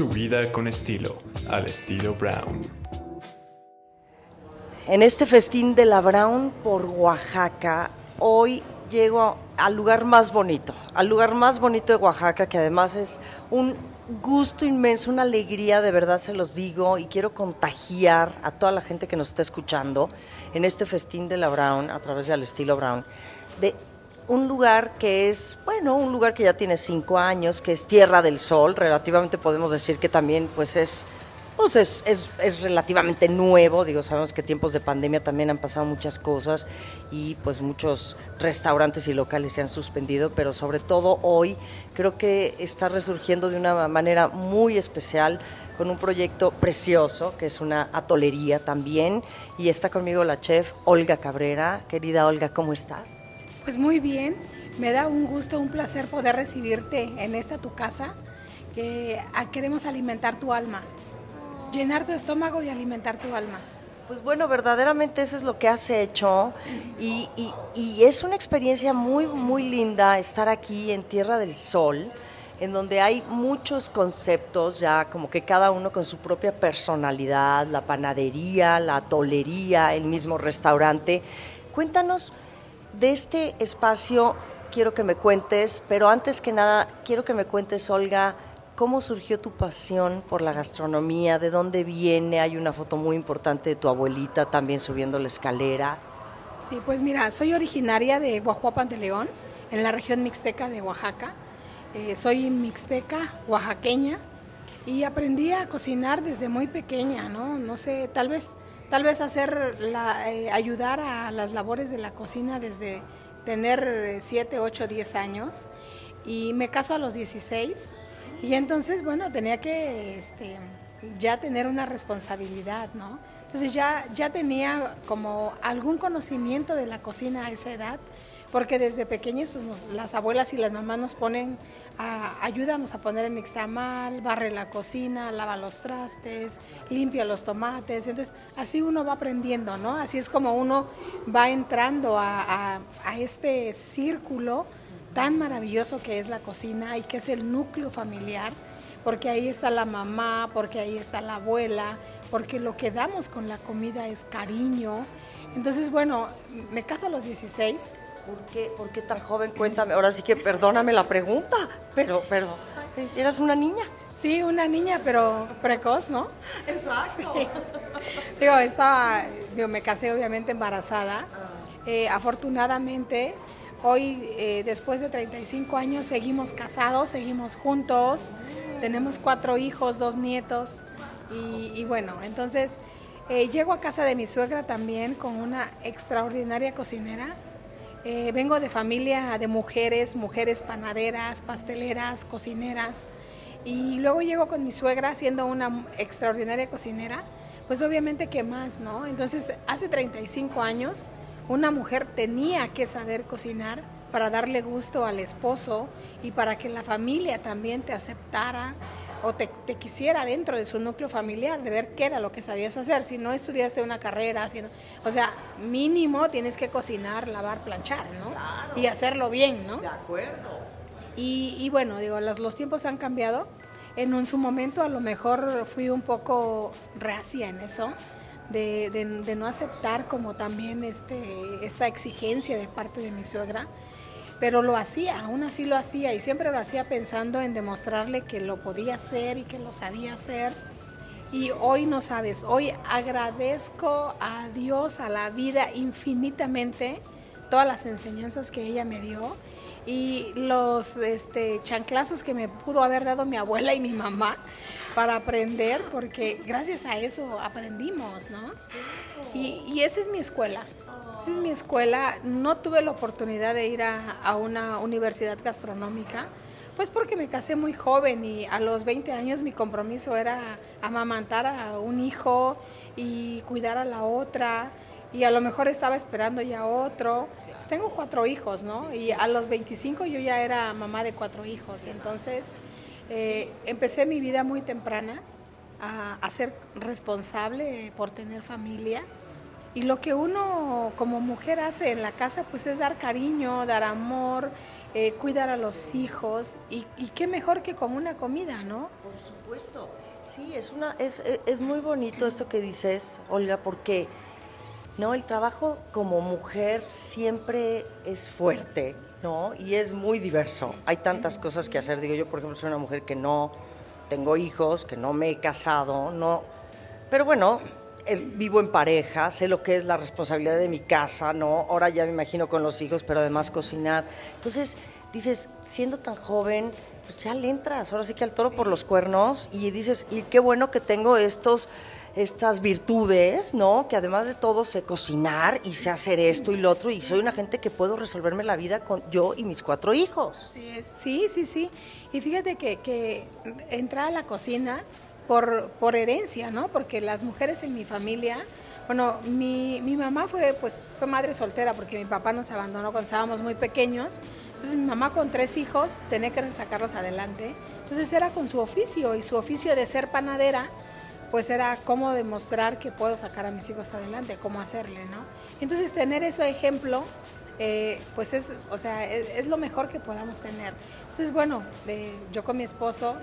Tu vida con estilo, al estilo Brown. En este festín de la Brown por Oaxaca, hoy llego al lugar más bonito, al lugar más bonito de Oaxaca, que además es un gusto inmenso, una alegría, de verdad se los digo, y quiero contagiar a toda la gente que nos está escuchando en este festín de la Brown, a través del estilo Brown, de un lugar que es, bueno, un lugar que ya tiene cinco años, que es Tierra del Sol, relativamente podemos decir que también pues es pues es, es, relativamente nuevo, digo, sabemos que tiempos de pandemia también han pasado muchas cosas y pues muchos restaurantes y locales se han suspendido, pero sobre todo hoy creo que está resurgiendo de una manera muy especial con un proyecto precioso, que es una atolería también, y está conmigo la chef Olga Cabrera. Querida Olga, ¿cómo estás? Pues muy bien, me da un gusto, un placer poder recibirte en esta tu casa, que ah, queremos alimentar tu alma llenar tu estómago y alimentar tu alma. Pues bueno, verdaderamente eso es lo que has hecho y, y, es una experiencia muy, muy linda estar aquí en Tierra del Sol, en donde hay muchos conceptos ya como que cada uno con su propia personalidad, la panadería, la tolería, el mismo restaurante. Cuéntanos de este espacio, quiero que me cuentes, pero antes que nada, quiero que me cuentes, Olga, ¿Cómo surgió tu pasión por la gastronomía? ¿De dónde viene? Hay una foto muy importante de tu abuelita también subiendo la escalera. Sí, pues mira, soy originaria de Guajuapan de León, en la región mixteca de Oaxaca. Eh, soy mixteca, oaxaqueña, y aprendí a cocinar desde muy pequeña, ¿no? No sé, tal vez, tal vez hacer eh, ayudar a las labores de la cocina desde tener 7, 8, 10 años. Y me caso a los 16 y entonces, bueno, tenía que este, ya tener una responsabilidad, ¿no? Entonces ya, ya tenía como algún conocimiento de la cocina a esa edad, porque desde pequeñas pues las abuelas y las mamás nos ponen, a, ayúdanos a poner en extamal, barre la cocina, lava los trastes, limpia los tomates, entonces así uno va aprendiendo, ¿no? Así es como uno va entrando a, a este círculo tan maravilloso que es la cocina y que es el núcleo familiar, porque ahí está la mamá, porque ahí está la abuela, porque lo que damos con la comida es cariño. Entonces, bueno, me caso a los 16. ¿Por qué, ¿Por qué tan joven? Cuéntame. Ahora sí que perdóname la pregunta, pero, pero, ¿eras una niña? Sí, una niña, pero precoz, ¿no? Exacto. Digo, estaba, digo, me casé obviamente embarazada. Eh, afortunadamente, Hoy, eh, después de 35 años, seguimos casados, seguimos juntos, tenemos cuatro hijos, dos nietos y, bueno, entonces eh, llego a casa de mi suegra también con una extraordinaria cocinera. Eh, vengo de familia de mujeres, mujeres panaderas, pasteleras, cocineras y luego llego con mi suegra siendo una extraordinaria cocinera, pues obviamente que más, ¿no? Entonces, hace 35 años una mujer tenía que saber cocinar para darle gusto al esposo y para que la familia también te aceptara o te, quisiera dentro de su núcleo familiar, de ver qué era lo que sabías hacer. Si no estudiaste una carrera, o sea, mínimo tienes que cocinar, lavar, planchar, ¿no? Y hacerlo bien, ¿no? De acuerdo. Y, bueno, digo, los, los tiempos han cambiado. En un, su momento a lo mejor fui un poco reacia en eso, de, no aceptar como también este, esta exigencia de parte de mi suegra, pero lo hacía, aún así lo hacía y siempre lo hacía pensando en demostrarle que lo podía hacer y que lo sabía hacer. Y hoy no sabes, hoy agradezco a Dios, a la vida infinitamente, todas las enseñanzas que ella me dio y los este, chanclazos que me pudo haber dado mi abuela y mi mamá para aprender, porque gracias a eso aprendimos, ¿no? Y, esa es mi escuela. Esa es mi escuela. No tuve la oportunidad de ir a, una universidad gastronómica, pues porque me casé muy joven y a los 20 años mi compromiso era amamantar a un hijo y cuidar a la otra y a lo mejor estaba esperando ya otro. Pues tengo cuatro hijos, ¿no? Y a los 25 yo ya era mamá de cuatro hijos, entonces eh, empecé mi vida muy temprana a, ser responsable por tener familia. Y lo que uno como mujer hace en la casa, pues es dar cariño, dar amor eh, cuidar a los hijos y, y qué mejor que con una comida, ¿no? Por supuesto. Sí, es, una, es, es- es muy bonito esto que dices, Olga, porque no, el trabajo como mujer siempre es fuerte, ¿no? Y es muy diverso. Hay tantas cosas que hacer. Digo, yo, por ejemplo, soy una mujer que no tengo hijos, que no me he casado, no. Pero bueno, vivo en pareja, sé lo que es la responsabilidad de mi casa, ¿no? Ahora ya me imagino con los hijos, pero además cocinar. Entonces, dices, siendo tan joven, pues ya le entras, ahora sí que al toro por los cuernos y dices, y qué bueno que tengo estos estas virtudes, ¿no? Que además de todo sé cocinar y sé hacer esto y lo otro y soy una gente que puedo resolverme la vida con yo y mis cuatro hijos. Sí, sí, sí, sí. Y fíjate que, que entré a la cocina por, por herencia, ¿no? Porque las mujeres en mi familia, bueno, mi, mi mamá fue, pues, fue madre soltera porque mi papá nos abandonó cuando estábamos muy pequeños. Entonces mi mamá con tres hijos tenía que sacarlos adelante. Entonces era con su oficio y su oficio de ser panadera, pues era cómo demostrar que puedo sacar a mis hijos adelante, cómo hacerle, ¿no? Entonces tener ese ejemplo eh, pues es, o sea, es, es lo mejor que podamos tener. Entonces, bueno, de- yo con mi esposo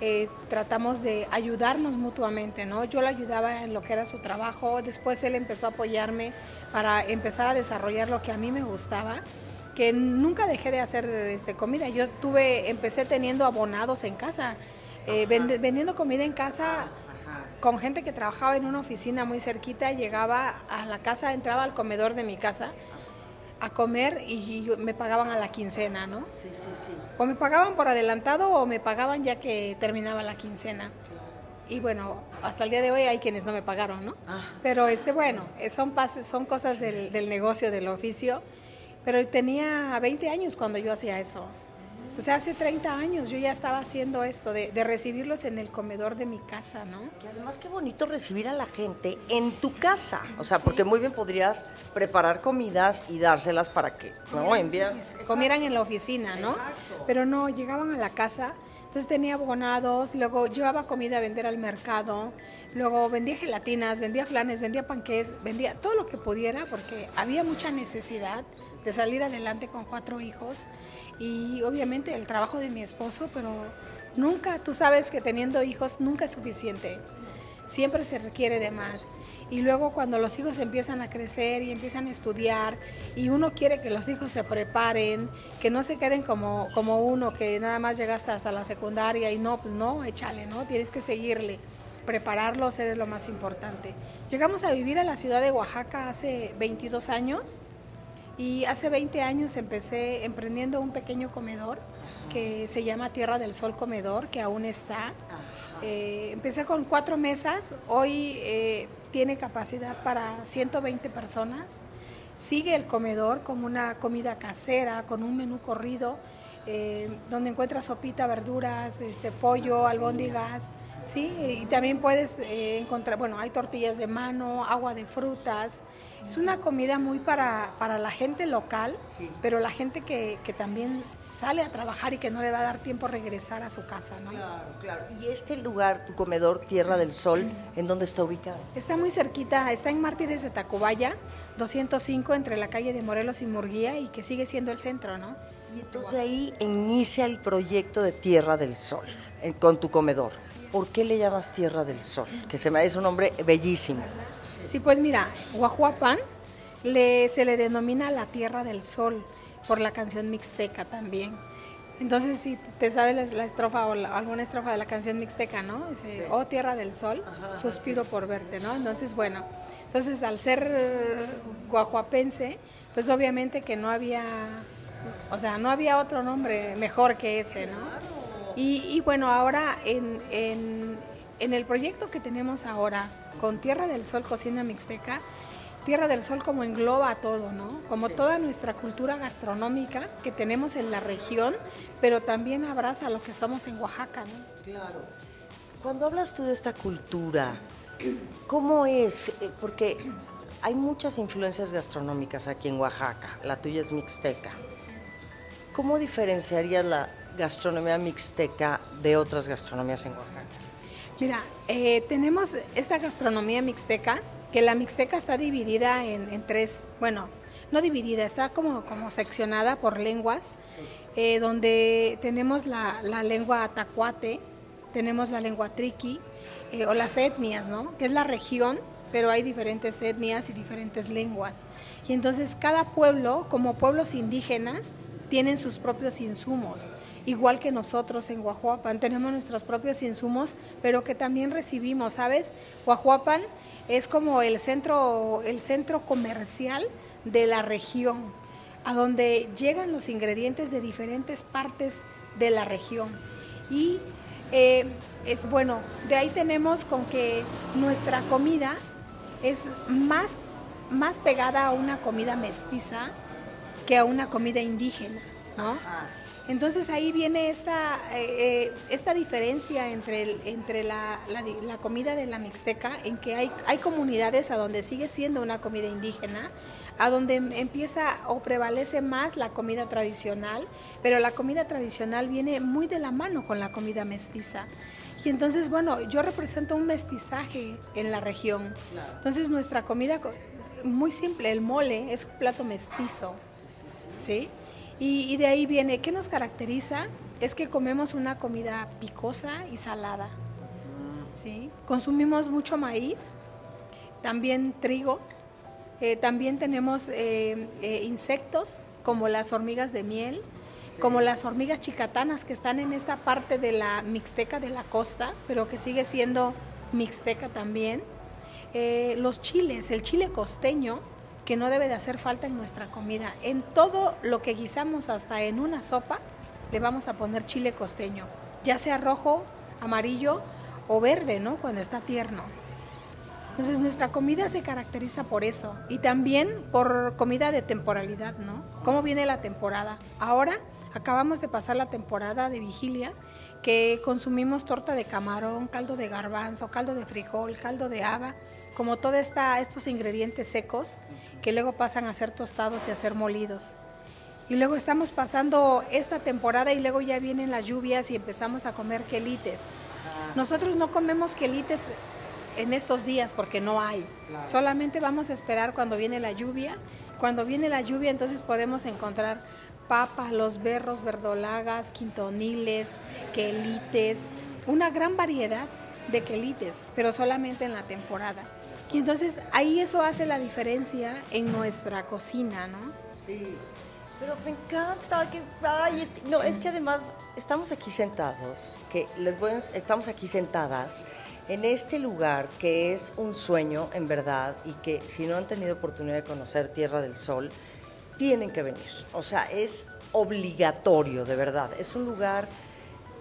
eh, tratamos de ayudarnos mutuamente, ¿no? Yo le ayudaba en lo que era su trabajo, después él empezó a apoyarme para empezar a desarrollar lo que a mí me gustaba que nunca dejé de hacer este, comida. Yo tuve, empecé teniendo abonados en casa, eh, vendiendo comida en casa con gente que trabajaba en una oficina muy cerquita, llegaba a la casa, entraba al comedor de mi casa a comer y me pagaban a la quincena, ¿no? Sí, sí, sí. O me pagaban por adelantado o me pagaban ya que terminaba la quincena. Y bueno, hasta el día de hoy hay quienes no me pagaron, ¿no? Ah. Pero este, bueno, eh, son, pas- son cosas del, del negocio, del oficio. Pero tenía 20 años cuando yo hacía eso. O sea, hace 30 años yo ya estaba haciendo esto, de, de recibirlos en el comedor de mi casa, ¿no? Que además qué bonito recibir a la gente en tu casa. O sea, porque muy bien podrías preparar comidas y dárselas para que no envían. comieran en la oficina, ¿no? Exacto. Pero no, llegaban a la casa, entonces tenía abonados, luego llevaba comida a vender al mercado, luego vendía gelatinas, vendía flanes, vendía panqués, vendía todo lo que pudiera porque había mucha necesidad de salir adelante con cuatro hijos y obviamente el trabajo de mi esposo, pero nunca, tú sabes que teniendo hijos nunca es suficiente siempre se requiere de más. Y luego cuando los hijos empiezan a crecer y empiezan a estudiar y uno quiere que los hijos se preparen, que no se queden como, como uno que nada más llegaste hasta la secundaria y no, pues no, échale, ¿no? Tienes que seguirle. Prepararlos es lo más importante. Llegamos a vivir a la ciudad de Oaxaca hace 22 años y hace 20 años empecé emprendiendo un pequeño comedor que se llama Tierra del Sol Comedor, que aún está. Eh, empecé con cuatro mesas, hoy eh, tiene capacidad para 120 personas. Sigue el comedor como una comida casera, con un menú corrido, eh, donde encuentras sopita, verduras, este, pollo, albóndigas, ¿sí? Y también puedes eh, encontrar, bueno, hay tortillas de mano, agua de frutas. Es una comida muy para, para la gente local, Sí. pero la gente que, que también sale a trabajar y que no le va a dar tiempo a regresar a su casa, ¿no? Claro, claro. Y este lugar, tu comedor Tierra del Sol, ¿en dónde está ubicado? Está muy cerquita, está en Mártires de Tacubaya, 205 entre la calle de Morelos y Murguía y que sigue siendo el centro, ¿no? Y entonces ahí inicia el proyecto de Tierra del Sol, con tu comedor. ¿Por qué le llamas Tierra del Sol? Que se me es un nombre bellísimo. Sí, pues mira, Guajuapan le, se le denomina la Tierra del Sol por la canción mixteca también. Entonces, si te sabes la, la estrofa o la- alguna estrofa de la canción mixteca, ¿no? Dice, oh Tierra del Sol, suspiro por verte, ¿no? Entonces, bueno, entonces al ser guajuapense, pues obviamente que no había, o sea, no había otro nombre mejor que ese, ¿no? Y, y bueno, ahora en, en- en el proyecto que tenemos ahora con Tierra del Sol Cocina Mixteca, Tierra del Sol como engloba todo, ¿no? Como toda nuestra cultura gastronómica que tenemos en la región, pero también abraza lo que somos en Oaxaca, ¿no? Claro. Cuando hablas tú de esta cultura, ¿cómo es? Eh, Porque hay muchas influencias gastronómicas aquí en Oaxaca. La tuya es mixteca. ¿Cómo diferenciarías la gastronomía mixteca de otras gastronomías en Oaxaca? Mira, eh, tenemos esta gastronomía mixteca, que la mixteca está dividida en, en tres, bueno, no dividida, está como, como seccionada por lenguas. eh, donde tenemos la, la, lengua atacuate, tenemos la lengua triqui, eh, o las etnias, ¿no? Que es la región, pero hay diferentes etnias y diferentes lenguas. Y entonces cada pueblo, como pueblos indígenas, tienen sus propios insumos, igual que nosotros en Guajuapan tenemos nuestros propios insumos, pero que también recibimos, ¿sabes? Guajuapan es como el centro, el centro comercial de la región, a donde llegan los ingredientes de diferentes partes de la región. Y eh, es bueno, de ahí tenemos con que nuestra comida es más, más pegada a una comida mestiza que a una comida indígena, ¿no? Entonces ahí viene esta, eh, eh, esta diferencia entre, entre la, la, comida de la Mixteca, en que hay, hay comunidades a donde sigue siendo una comida indígena, a donde empieza o prevalece más la comida tradicional, pero la comida tradicional viene muy de la mano con la comida mestiza. Y entonces, bueno, yo represento un mestizaje en la región. Entonces nuestra comida, muy simple, el mole es un plato mestizo, ¿sí? Y, de ahí viene, ¿qué nos caracteriza? Es que comemos una comida picosa y salada. ¿sí? Consumimos mucho maíz, también trigo, eh, también tenemos eh, eh, insectos como las hormigas de miel, como las hormigas chicatanas que están en esta parte de la mixteca de la costa, pero que sigue siendo mixteca también. los chiles, el chile costeño, que no debe de hacer falta en nuestra comida. En todo lo que guisamos, hasta en una sopa, le vamos a poner chile costeño, ya sea rojo, amarillo o verde, ¿no? Cuando está tierno. Entonces nuestra comida se caracteriza por eso y también por comida de temporalidad, ¿no? ¿Cómo viene la temporada? Ahora acabamos de pasar la temporada de vigilia que consumimos torta de camarón, caldo de garbanzo, caldo de frijol, caldo de haba, como todos estos ingredientes secos que luego pasan a ser tostados y a ser molidos. Y luego estamos pasando esta temporada y luego ya vienen las lluvias y empezamos a comer quelites. Nosotros no comemos quelites en estos días porque no hay. Solamente vamos a esperar cuando viene la lluvia. Cuando viene la lluvia entonces podemos encontrar papas, los berros, verdolagas, quintoniles, quelites, una gran variedad de quelites, pero solamente en la temporada. Y entonces ahí eso hace la diferencia en nuestra cocina, ¿no? Sí. Pero me encanta que ay, no es que además estamos aquí sentados, que les voy estamos aquí sentadas en este lugar que es un sueño en verdad y que si no han tenido oportunidad de conocer Tierra del Sol tienen que venir. O sea, es obligatorio, de verdad. Es un lugar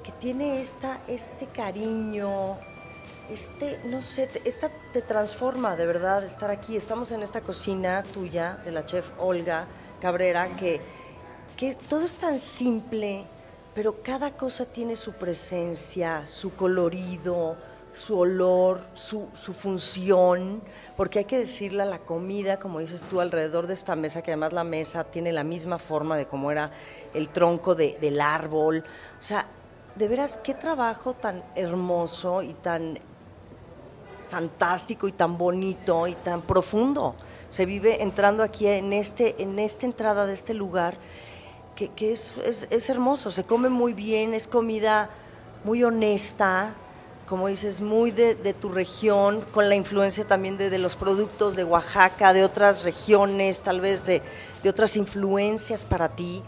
que tiene esta este cariño, este, no sé, esta te transforma de verdad estar aquí. Estamos en esta cocina tuya, de la chef Olga Cabrera, que, que todo es tan simple, pero cada cosa tiene su presencia, su colorido, su olor, su, su, función, porque hay que decirle a la comida, como dices tú, alrededor de esta mesa, que además la mesa tiene la misma forma de cómo era el tronco de, del árbol. O sea, de veras, qué trabajo tan hermoso y tan fantástico y tan bonito y tan profundo. Se vive entrando aquí en, este, en esta entrada de este lugar que, es, es, hermoso, se come muy bien, es comida muy honesta, como dices, muy de, tu región, con la influencia también de, los productos de Oaxaca, de otras regiones, tal vez de, otras influencias para ti.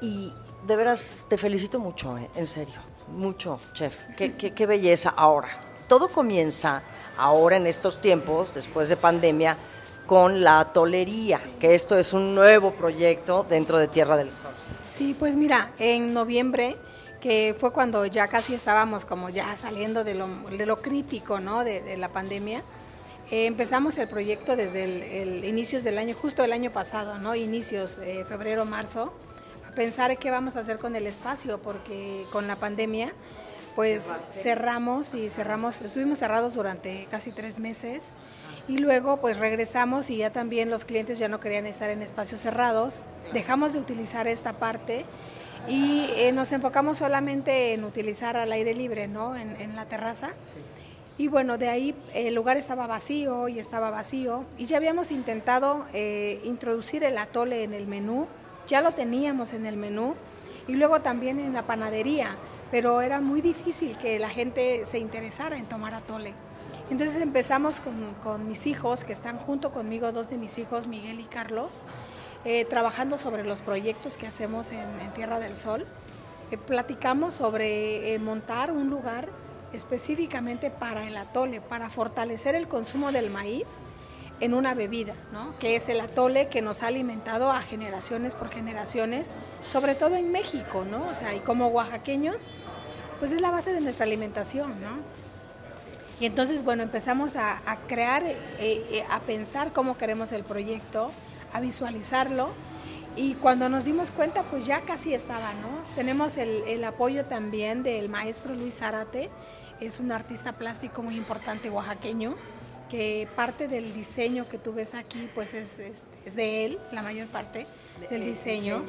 Y de veras, te felicito mucho, eh, en serio, mucho, chef. Qué, qué belleza ahora. Todo comienza ahora en estos tiempos, después de pandemia, con la tolería, que esto es un nuevo proyecto dentro de Tierra del Sol. Sí, pues mira, en noviembre, que fue cuando ya casi estábamos como ya saliendo de lo, crítico, ¿no? De, la pandemia, eh, empezamos el proyecto desde el, inicios del año, justo el año pasado, ¿no? Inicios, eh, febrero, marzo, a pensar qué vamos a hacer con el espacio, porque con la pandemia pues cerramos y cerramos, estuvimos cerrados durante casi tres meses y luego pues regresamos y ya también los clientes ya no querían estar en espacios cerrados, dejamos de utilizar esta parte y eh, nos enfocamos solamente en utilizar al aire libre, ¿no? En, la terraza. Y bueno, de ahí el lugar estaba vacío y estaba vacío y ya habíamos intentado eh, introducir el atole en el menú, ya lo teníamos en el menú, y luego también en la panadería, pero era muy difícil que la gente se interesara en tomar atole. Entonces empezamos con, mis hijos, que están junto conmigo, dos de mis hijos, Miguel y Carlos, eh, trabajando sobre los proyectos que hacemos en, Tierra del Sol. Eh, platicamos sobre eh, montar un lugar específicamente para el atole, para fortalecer el consumo del maíz en una bebida, ¿no? que es el atole que nos ha alimentado a generaciones por generaciones, sobre todo en México, ¿no? O sea, y como oaxaqueños, pues es la base de nuestra alimentación, ¿no? Y entonces, bueno, empezamos a, crear, eh, eh, a pensar cómo queremos el proyecto, a visualizarlo. Y cuando nos dimos cuenta, pues ya casi estaba, ¿no? Tenemos el, el apoyo también del maestro Luis Zárate, es un artista plástico muy importante oaxaqueño, que parte del diseño que tú ves aquí, pues es, es de él, la mayor parte del diseño.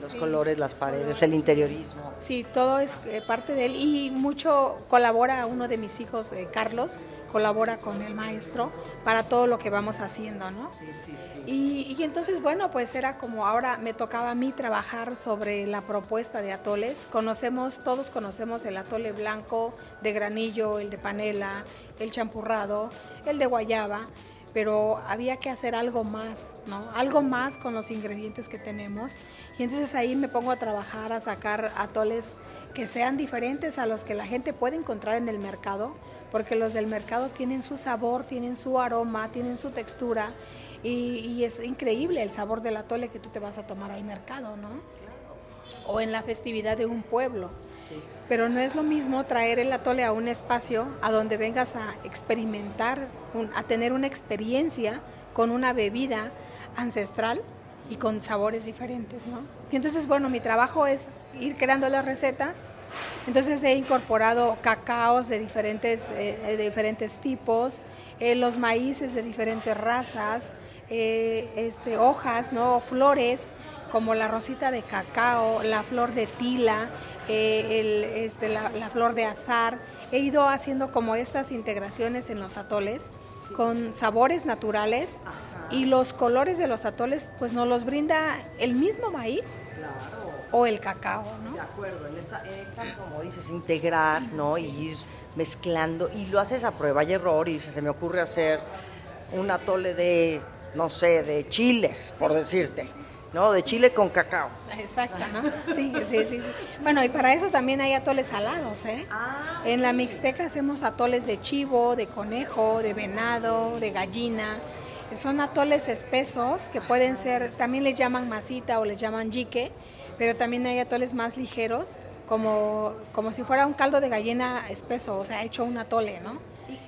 los colores, las paredes, el interiorismo. Sí, todo es eh, parte de él y mucho colabora uno de mis hijos, eh, Carlos, colabora con el maestro para todo lo que vamos haciendo, ¿no? Sí, sí, sí. Y, y, entonces, bueno, pues era como ahora me tocaba a mí trabajar sobre la propuesta de atoles. Conocemos, todos conocemos el atole blanco de granillo, el de panela, el champurrado, el de guayaba pero había que hacer algo más, ¿no? Algo más con los ingredientes que tenemos. Y entonces ahí me pongo a trabajar, a sacar atoles que sean diferentes a los que la gente puede encontrar en el mercado, porque los del mercado tienen su sabor, tienen su aroma, tienen su textura, y, es increíble el sabor del atole que tú te vas a tomar al mercado, ¿no? O en la festividad de un pueblo. Pero no es lo mismo traer el atole a un espacio a donde vengas a experimentar, a tener una experiencia con una bebida ancestral y con sabores diferentes, ¿no? Y entonces, bueno, mi trabajo es ir creando las recetas. Entonces he incorporado cacaos de diferentes, eh, de diferentes tipos, eh, los maíces de diferentes razas, eh, este, hojas, ¿no? flores como la rosita de cacao, la flor de tila, eh, este, la, flor de azar. He ido haciendo como estas integraciones en los atoles con sabores naturales y los colores de los atoles pues nos los brinda el mismo maíz o el cacao, ¿no? De acuerdo, en esta, como dices, integrar, ¿no? Y ir mezclando y lo haces a prueba y error y se me ocurre hacer un atole de, no sé, de chiles, por decirte ¿no? De chile con cacao. Exacto, ¿no? Sí, sí, sí, Bueno, y para eso también hay atoles salados, ¿eh? Ah, en la Mixteca hacemos atoles de chivo, de conejo, de venado, de gallina. Son atoles espesos que pueden ser, también les llaman masita o les llaman jique, pero también hay atoles más ligeros, como, como si fuera un caldo de gallina espeso, o sea, hecho un atole, ¿no?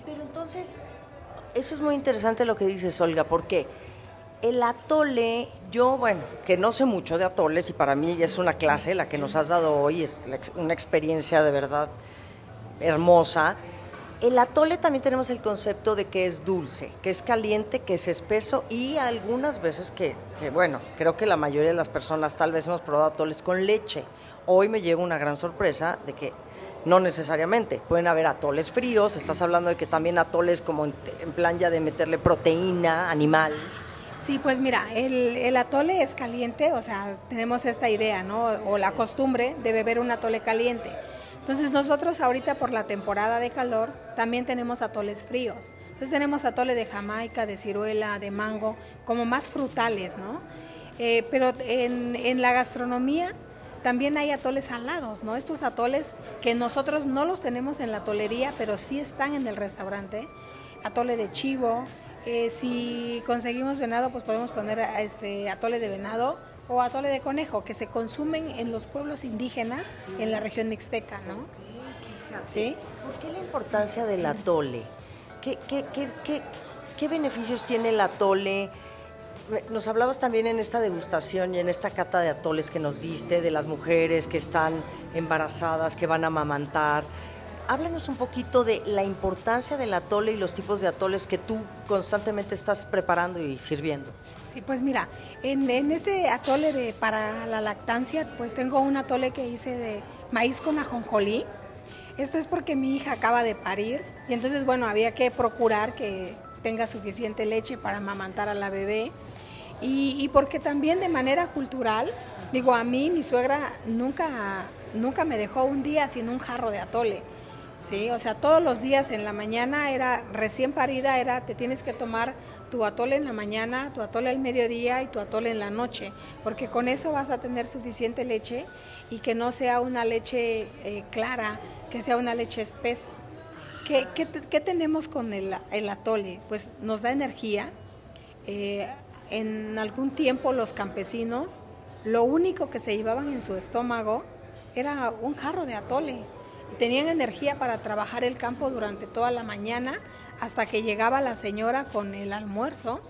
pero entonces, eso es muy interesante lo que dices, Olga, porque el atole, yo, bueno, que no sé mucho de atoles y para mí es una clase la que nos has dado hoy, es una experiencia de verdad hermosa. El atole también tenemos el concepto de que es dulce, que es caliente, que es espeso y algunas veces que, bueno, creo que la mayoría de las personas tal vez hemos probado atoles con leche. Hoy me llevo una gran sorpresa de que no necesariamente, pueden haber atoles fríos, estás hablando de que también atoles como en plan ya de meterle proteína animal. Sí, pues mira, el, atole es caliente, o sea, tenemos esta idea, ¿no? O la costumbre de beber un atole caliente. Entonces nosotros ahorita por la temporada de calor también tenemos atoles fríos. Entonces tenemos atole de Jamaica, de ciruela, de mango, como más frutales, ¿no? Eh, pero en, en la gastronomía también hay atoles salados, ¿no? Estos atoles que nosotros no los tenemos en la tolería, pero sí están en el restaurante. Atole de chivo, eh, si conseguimos venado, pues podemos poner este atole de venado o atole de conejo, que se consumen en los pueblos indígenas en la región mixteca, ¿no? ¿Sí? ¿Por qué la importancia del atole? ¿Qué, qué, qué, qué beneficios tiene el atole? Nos hablabas también en esta degustación y en esta cata de atoles que nos diste, de las mujeres que están embarazadas, que van a amamantar háblanos un poquito de la importancia del atole y los tipos de atoles que tú constantemente estás preparando y sirviendo. Sí, pues mira, en, este atole de, para la lactancia, pues tengo un atole que hice de maíz con ajonjolí. Esto es porque mi hija acaba de parir y entonces, bueno, había que procurar que tenga suficiente leche para amamantar a la bebé. Y, y porque también de manera cultural, digo, a mí mi suegra nunca, nunca me dejó un día sin un jarro de atole. Sí, o sea, todos los días en la mañana era recién parida, era te tienes que tomar tu atole en la mañana, tu atole al mediodía y tu atole en la noche, porque con eso vas a tener suficiente leche y que no sea una leche eh, clara, que sea una leche espesa. ¿Qué, qué, tenemos con el, el, atole? Pues nos da energía. Eh, en algún tiempo los campesinos lo único que se llevaban en su estómago era un jarro de atole Tenían energía para trabajar el campo durante toda la mañana hasta que llegaba la señora con el almuerzo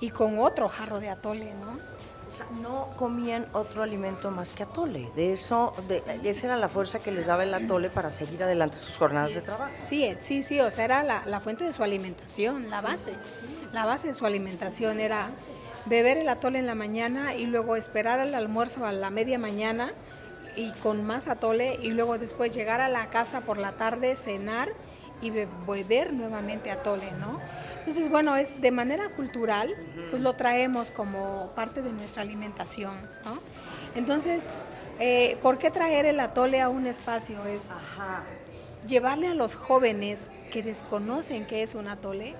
y con otro jarro de atole, ¿no? O sea, no comían otro alimento más que atole. De eso, de, esa era la fuerza que les daba el atole para seguir adelante sus jornadas de trabajo. Sí, eh, sí, sí, o sea, era la, la fuente de su alimentación, la base. La base de su alimentación era beber el atole en la mañana y luego esperar al almuerzo a la media mañana y con más atole y luego después llegar a la casa por la tarde, cenar y beber nuevamente atole, ¿no? Entonces, bueno, es de manera cultural, pues lo traemos como parte de nuestra alimentación, ¿no? Entonces, eh, ¿por qué traer el atole a un espacio? Es llevarle a los jóvenes que desconocen qué es un atole,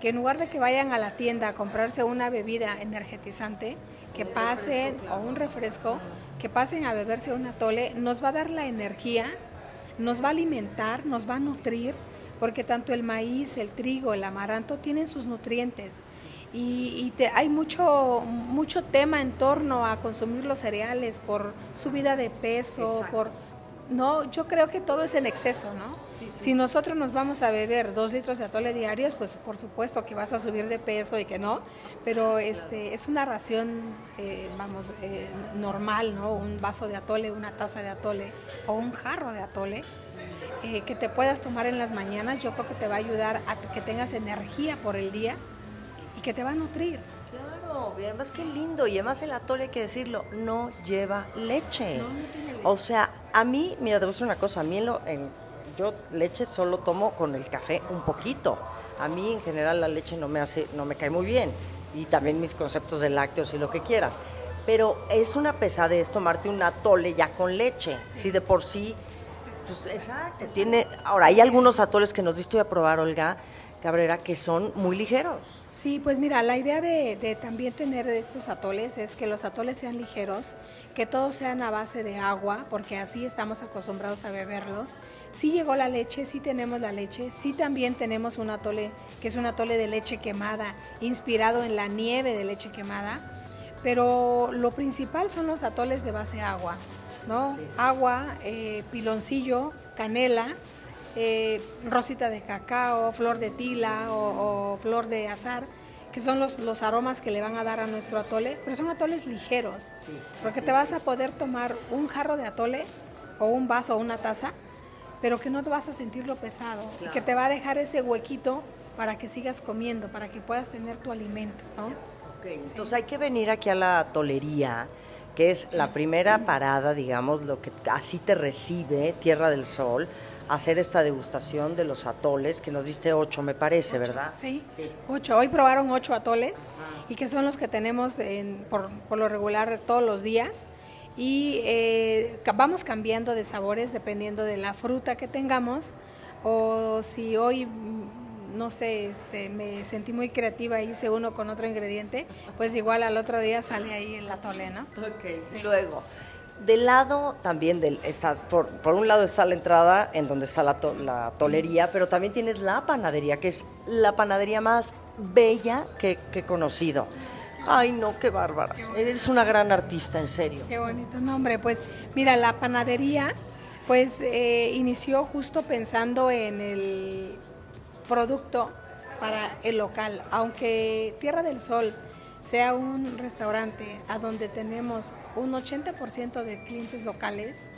que en lugar de que vayan a la tienda a comprarse una bebida energetizante, que pasen o un refresco, que pasen a beberse un atole, nos va a dar la energía, nos va a alimentar, nos va a nutrir, porque tanto el maíz, el trigo, el amaranto tienen sus nutrientes. Y, hay mucho, mucho tema en torno a consumir los cereales por subida de peso, por no, yo creo que todo es en exceso, ¿no? Si nosotros nos vamos a beber dos litros de atole diarios, pues por supuesto que vas a subir de peso y que no, pero este es una ración, eh, vamos, eh, normal, ¿no? Un vaso de atole, una taza de atole o un jarro de atole. Eh, que te puedas tomar en las mañanas, yo creo que te va a ayudar a que tengas energía por el día y que te va a nutrir. Claro, además qué lindo, y además el atole, hay que decirlo, no lleva leche. No, no tiene leche. O sea, a mí, mira, te voy a decir una cosa, a mí en en, yo leche solo tomo con el café un poquito. A mí en general la leche no me hace, no me cae muy bien. Y también mis conceptos de lácteos y lo que quieras. Pero es una pesadez tomarte un atole ya con leche. Si de por sí, pues exacto. Tiene, ahora, hay algunos atoles que nos diste a probar, Olga Cabrera, que son muy ligeros. Sí, pues mira, la idea de, también tener estos atoles es que los atoles sean ligeros, que todos sean a base de agua, porque así estamos acostumbrados a beberlos. Sí llegó la leche, sí tenemos la leche, sí también tenemos un atole que es un atole de leche quemada, inspirado en la nieve de leche quemada, pero lo principal son los atoles de base agua, ¿no? Agua, eh, piloncillo, canela, eh, rosita de cacao, flor de tila o, flor de azar, que son los, los, aromas que le van a dar a nuestro atole, pero son atoles ligeros, porque te vas a poder tomar un jarro de atole o un vaso o una taza, pero que no te vas a sentirlo pesado y que te va a dejar ese huequito para que sigas comiendo, para que puedas tener tu alimento, Entonces hay que venir aquí a la tolería, que es la primera parada, digamos, lo que así te recibe Tierra del Sol, hacer esta degustación de los atoles, que nos diste ocho, me parece, ¿verdad? Sí, ocho. Hoy probaron ocho atoles y que son los que tenemos por, lo regular todos los días. Y eh, vamos cambiando de sabores dependiendo de la fruta que tengamos. O si hoy, mm, no sé, este, me sentí muy creativa y hice uno con otro ingrediente, pues igual al otro día sale ahí el atole, ¿no? Ok, sí. luego. Del lado también, del, está, por, por, un lado está la entrada en donde está la, la, tolería, pero también tienes la panadería, que es la panadería más bella que, que he conocido. Ay, no, qué bárbara. Eres una gran artista, en serio. Qué bonito nombre. Pues mira, la panadería pues eh, inició justo pensando en el producto para el local, aunque Tierra del Sol sea un restaurante a donde tenemos un 80% de clientes locales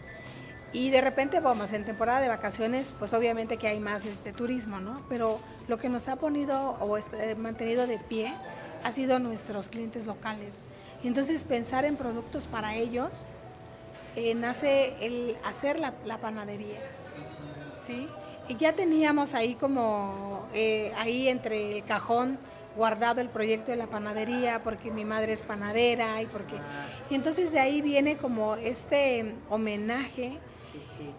y de repente vamos en temporada de vacaciones, pues obviamente que hay más este turismo, ¿no? Pero lo que nos ha ponido o este, mantenido de pie ha sido nuestros clientes locales. Y entonces pensar en productos para ellos eh, nace el hacer la, panadería, ¿sí? Y ya teníamos ahí como, eh, ahí entre el cajón guardado el proyecto de la panadería porque mi madre es panadera y porque y entonces de ahí viene como este homenaje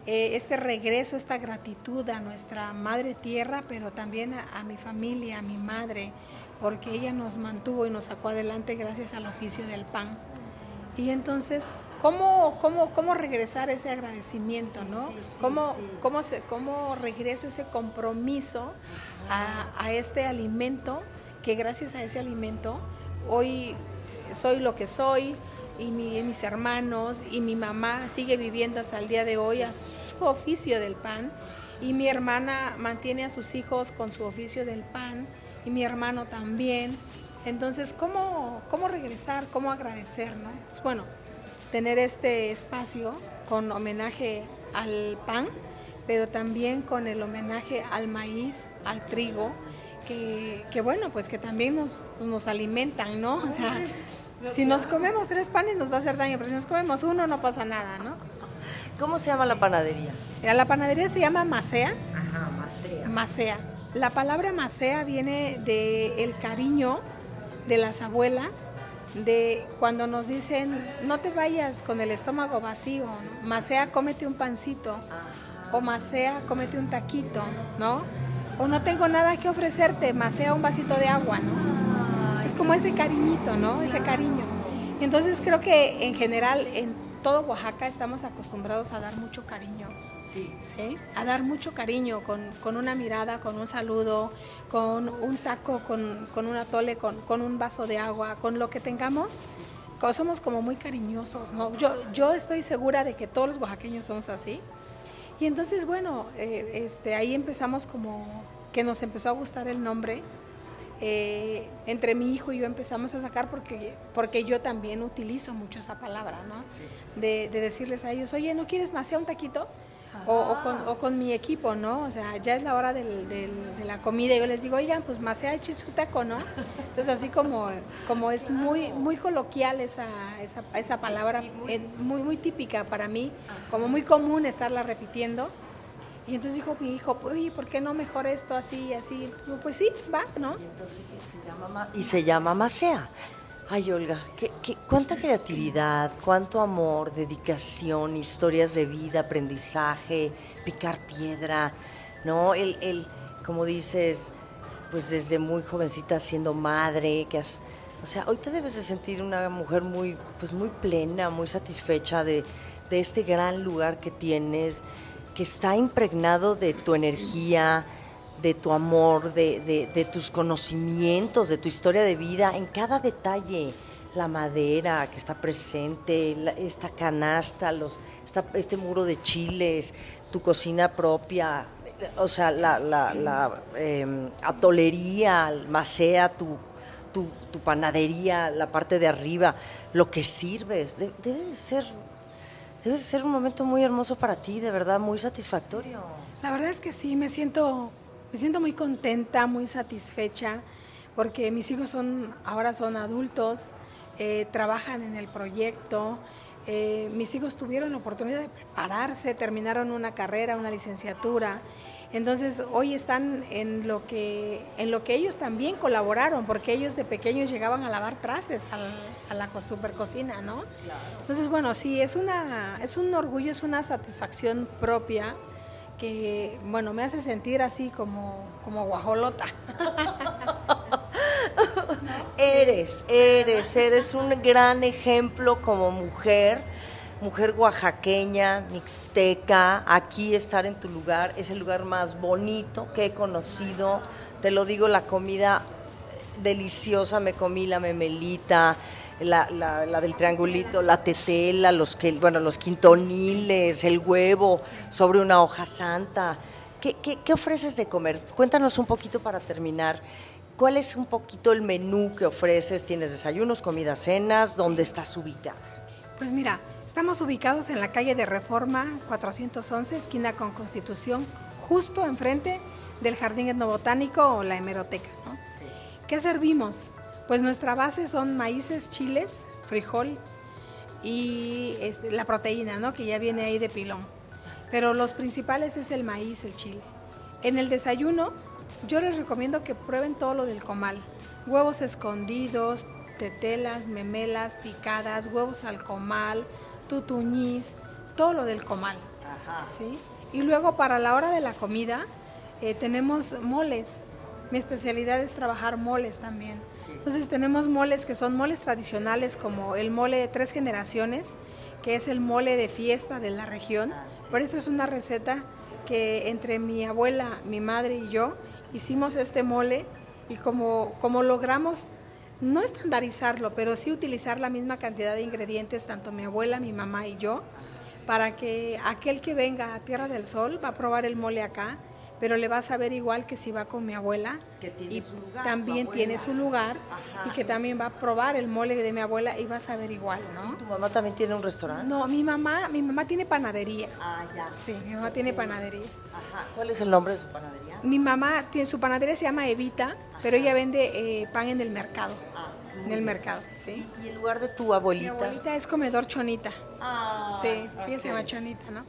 eh, este regreso esta gratitud a nuestra madre tierra pero también a, mi familia a mi madre porque ella nos mantuvo y nos sacó adelante gracias al oficio del pan. Y entonces ¿Cómo, cómo, cómo regresar ese agradecimiento, no? ¿Cómo, cómo, se, ¿Cómo regreso ese compromiso a, a, este alimento que gracias a ese alimento hoy soy lo que soy y, mis hermanos y mi mamá sigue viviendo hasta el día de hoy a su oficio del pan y mi hermana mantiene a sus hijos con su oficio del pan y mi hermano también. Entonces, ¿cómo, cómo regresar? ¿Cómo agradecer? ¿no? bueno, tener este espacio con homenaje al pan, pero también con el homenaje al maíz, al trigo, que, bueno, pues que también nos, nos alimentan, ¿no? O sea, si nos comemos tres panes nos va a hacer daño, pero si nos comemos uno no pasa nada, ¿no? ¿Cómo se llama la panadería? la panadería se llama Macea. Ajá, Macea. Macea. La palabra Macea viene del el cariño de las abuelas, de cuando nos dicen, no te vayas con el estómago vacío, Macea, cómete un pancito, o Macea, cómete un taquito, ¿no? O no tengo nada que ofrecerte, más sea un vasito de agua, ¿no? Es como ese cariñito, ¿no? Ese cariño. Entonces creo que en general en todo Oaxaca estamos acostumbrados a dar mucho cariño. Sí. ¿Sí? A dar mucho cariño con, con una mirada, con un saludo, con un taco, con, con un atole, con, con, un vaso de agua, con lo que tengamos. Somos como muy cariñosos, ¿no? Yo, yo estoy segura de que todos los oaxaqueños somos así. Y entonces, bueno, eh, este, ahí empezamos como que nos empezó a gustar el nombre. Eh, entre mi hijo y yo empezamos a sacar porque, porque yo también utilizo mucho esa palabra, ¿no? De, de, decirles a ellos, oye, ¿no quieres más sea un taquito? O, con, o, con, mi equipo, ¿no? O sea, ya es la hora del, de la comida y yo les digo, oigan, pues más sea su taco, ¿no? Entonces así como, como es muy, muy coloquial esa, esa, esa palabra, muy, muy típica para mí, como muy común estarla repitiendo. Y entonces dijo mi hijo, uy, ¿por qué no mejor esto así y así? Pues sí, va, ¿no? Y entonces se llama, y se llama Macea. Ay, Olga, ¿qué, cuánta creatividad, cuánto amor, dedicación, historias de vida, aprendizaje, picar piedra, ¿no? El, el, como dices, pues desde muy jovencita siendo madre, que has, o sea, hoy te debes de sentir una mujer muy, pues muy plena, muy satisfecha de, de este gran lugar que tienes, que está impregnado de tu energía, de tu amor, de, tus conocimientos, de tu historia de vida, en cada detalle. La madera que está presente, esta canasta, los, este muro de chiles, tu cocina propia, o sea, la, la, em, atolería, macea, tu, tu, panadería, la parte de arriba, lo que sirves. debe ser, debe ser un momento muy hermoso para ti, de verdad, muy satisfactorio. La verdad es que sí, me siento me siento muy contenta, muy satisfecha, porque mis hijos son, ahora son adultos, eh, trabajan en el proyecto. Eh, mis hijos tuvieron la oportunidad de prepararse, terminaron una carrera, una licenciatura. Entonces hoy están en lo que en lo que ellos también colaboraron, porque ellos de pequeños llegaban a lavar trastes a la super cocina, ¿no? Entonces bueno, sí es una es un orgullo, es una satisfacción propia que, bueno, me hace sentir así como, como guajolota. Eres, eres, eres un gran ejemplo como mujer, mujer oaxaqueña, mixteca, aquí estar en tu lugar, es el lugar más bonito que he conocido, te lo digo, la comida deliciosa, me comí la memelita, la, la, del triangulito, la tetela, los, que, bueno, los quintoniles, el huevo sobre una hoja santa. ¿Qué, qué, ofreces de comer? Cuéntanos un poquito para terminar. ¿Cuál es un poquito el menú que ofreces? ¿Tienes desayunos, comidas, cenas? ¿Dónde estás ubicada? Pues mira, estamos ubicados en la calle de Reforma 411, esquina con Constitución, justo enfrente del Jardín Etnobotánico o la hemeroteca. ¿no? ¿Qué servimos? Pues nuestra base son maíces, chiles, frijol y este, la proteína, ¿no? Que ya viene ahí de pilón. Pero los principales es el maíz, el chile. En el desayuno, yo les recomiendo que prueben todo lo del comal. huevos escondidos, tetelas, memelas, picadas, huevos al comal, tutuñís, todo lo del comal. ¿sí? Y luego para la hora de la comida eh, tenemos moles. Mi especialidad es trabajar moles también. Entonces tenemos moles que son moles tradicionales como el mole de tres generaciones, que es el mole de fiesta de la región. Ah, Por eso es una receta que entre mi abuela, mi madre y yo hicimos este mole y como, como logramos no estandarizarlo, pero sí utilizar la misma cantidad de ingredientes, tanto mi abuela, mi mamá y yo, para que aquel que venga a Tierra del Sol va a probar el mole acá, pero le va a saber igual que si va con mi abuela, que tiene y su lugar, también tiene su lugar, y que también va a probar el mole de mi abuela y va a saber igual, ¿no? ¿Tu mamá también tiene un restaurante? No, mi mamá, mi mamá tiene panadería. Ah, ya. Sí, mi mamá tiene panadería. Ajá. ¿Cuál es el nombre de su panadería? Mi mamá tiene su panadería se llama Evita, pero ella vende eh, pan en el mercado. Ah, en el mercado, sí. ¿Y el lugar de tu abuelita? Mi abuelita es comedor Chonita. Ah, Sí, se llama Chonita, ¿no?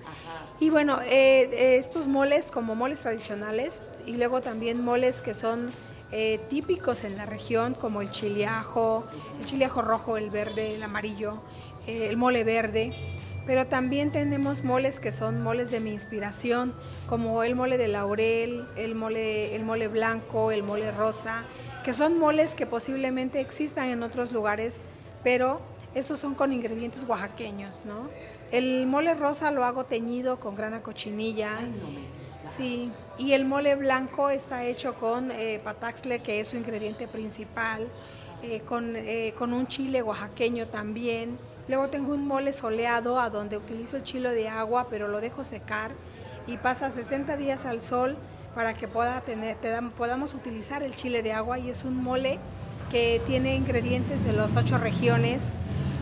Y bueno, eh, eh, estos moles como moles tradicionales y luego también moles que son eh, típicos en la región como el chiliajo, el chiliajo rojo, el verde, el amarillo, eh, el mole verde. Pero también tenemos moles que son moles de mi inspiración, como el mole de laurel, el mole, el mole blanco, el mole rosa, que son moles que posiblemente existan en otros lugares, pero estos son con ingredientes oaxaqueños, ¿no? El mole rosa lo hago teñido con grana cochinilla. Sí, y el mole blanco está hecho con eh, pataxle, que es su ingrediente principal, eh, con, eh, con un chile oaxaqueño también. Luego tengo un mole soleado a donde utilizo el chile de agua, pero lo dejo secar y pasa 60 días al sol para que pueda tener, te dan- podamos utilizar el chile de agua y es un mole que tiene ingredientes de las ocho regiones.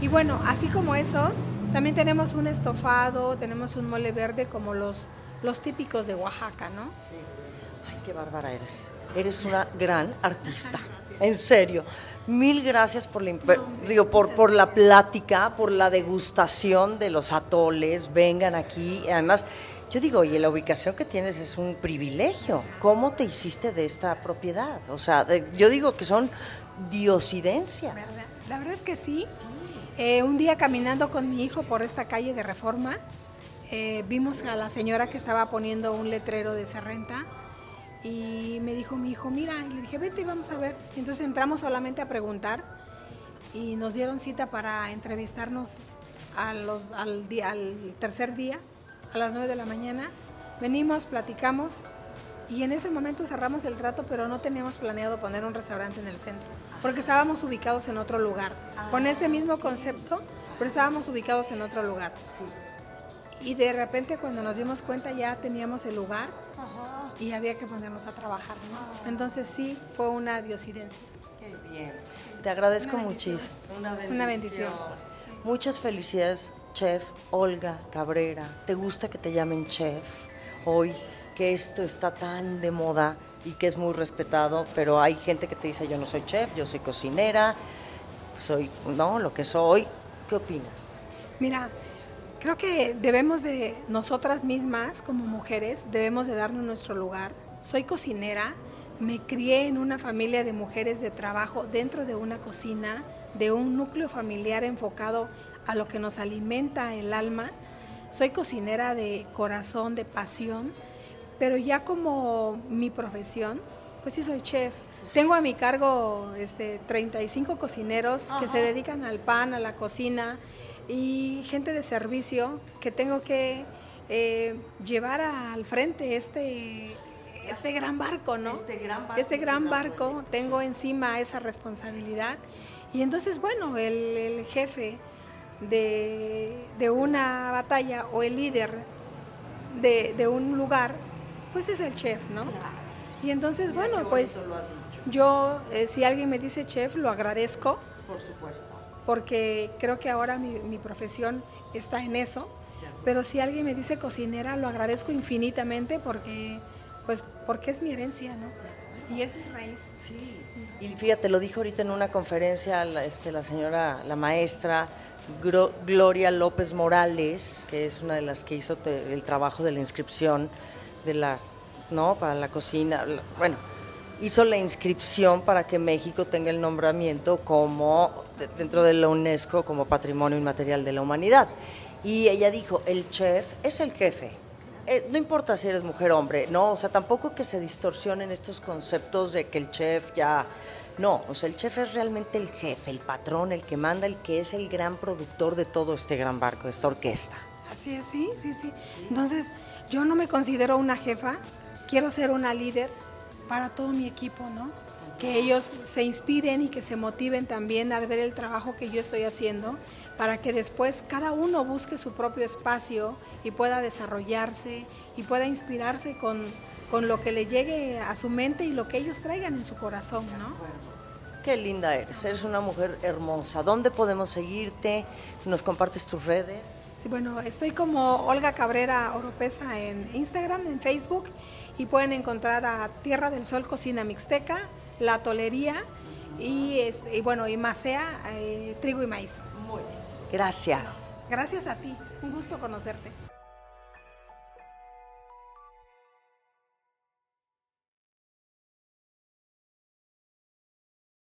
Y bueno, así como esos, también tenemos un estofado, tenemos un mole verde como los, los típicos de Oaxaca, ¿no? Sí. Ay, qué bárbara eres. Eres una gran artista. En serio. Mil gracias por la, digo, por, por la plática, por la degustación de los atoles. Vengan aquí. Además, yo digo, oye, la ubicación que tienes es un privilegio. ¿Cómo te hiciste de esta propiedad? O sea, de- yo digo que son diosidencias. ¿Verdad? La verdad es que sí. Eh, un día caminando con mi hijo por esta calle de Reforma, eh, vimos a la señora que estaba poniendo un letrero de Serrenta y me dijo mi hijo, mira, y le dije, vete, vamos a ver. Entonces entramos solamente a preguntar y nos dieron cita para entrevistarnos al tercer día, a las 9 de la mañana. Venimos, platicamos y en ese momento cerramos el trato, pero no teníamos planeado poner un restaurante en el centro, porque estábamos ubicados en otro lugar, con este mismo concepto, pero estábamos ubicados en otro lugar. Y de repente cuando nos dimos cuenta ya teníamos el lugar y había que ponernos a trabajar, ¿no? Entonces sí, fue una diosidencia. Qué bien. Te agradezco Una bendición. muchísimo. Una Una bendición. Muchas felicidades, chef Olga Cabrera. ¿Te gusta que te llamen chef hoy? Que esto está tan de moda y que es muy respetado, pero hay gente que te dice yo no soy chef, yo soy cocinera, soy, no, lo que soy. ¿Qué opinas? Mira, creo que debemos de, nosotras mismas como mujeres, debemos de darnos nuestro lugar. Soy cocinera, me crié en una familia de mujeres de trabajo dentro de una cocina, de un núcleo familiar enfocado a lo que nos alimenta el alma. Soy cocinera de corazón, de pasión, pero ya como mi profesión, pues sí soy chef. Tengo a mi cargo este, 35 cocineros que se dedican al pan, a la cocina y gente de servicio que tengo que eh, llevar al frente este, este gran barco, ¿no? Este gran barco Este es un gran barco, tengo encima esa responsabilidad. Y entonces, bueno, el, el jefe de, de una batalla o el líder de, de un lugar, pues es el chef, ¿no? Y entonces, bueno, pues yo, eh, si alguien me dice chef, lo agradezco, Por supuesto. porque creo que ahora mi, mi profesión está en eso. Pero si alguien me dice cocinera, lo agradezco infinitamente porque, pues, porque es mi herencia, ¿no? Y es mi raíz. Sí. Y fíjate, lo dijo ahorita en una conferencia la, este, la señora, la maestra Gro- Gloria López Morales, que es una de las que hizo te- el trabajo de la inscripción de la, ¿no? Para la cocina. bueno, hizo la inscripción para que México tenga el nombramiento como dentro de la UNESCO como Patrimonio Inmaterial de la Humanidad. Y ella dijo, el chef es el jefe. Eh, no importa si eres mujer o hombre, no, o sea, tampoco que se distorsionen estos conceptos de que el chef ya... No, o sea, el chef es realmente el jefe, el patrón, el que manda, el que es el gran productor de todo este gran barco, de esta orquesta. Así es, sí, sí, sí. Entonces, yo no me considero una jefa, quiero ser una líder para todo mi equipo, ¿no? Que ellos se inspiren y que se motiven también al ver el trabajo que yo estoy haciendo, para que después cada uno busque su propio espacio y pueda desarrollarse y pueda inspirarse con, con lo que le llegue a su mente y lo que ellos traigan en su corazón, ¿no? Qué linda eres, eres una mujer hermosa. ¿Dónde podemos seguirte? ¿Nos compartes tus redes? Sí, bueno, estoy como Olga Cabrera Oropesa en Instagram, en Facebook y pueden encontrar a Tierra del Sol Cocina Mixteca, La Tolería y, y bueno, y Macea, eh, Trigo y Maíz. Muy bien. Gracias. Gracias a ti, un gusto conocerte.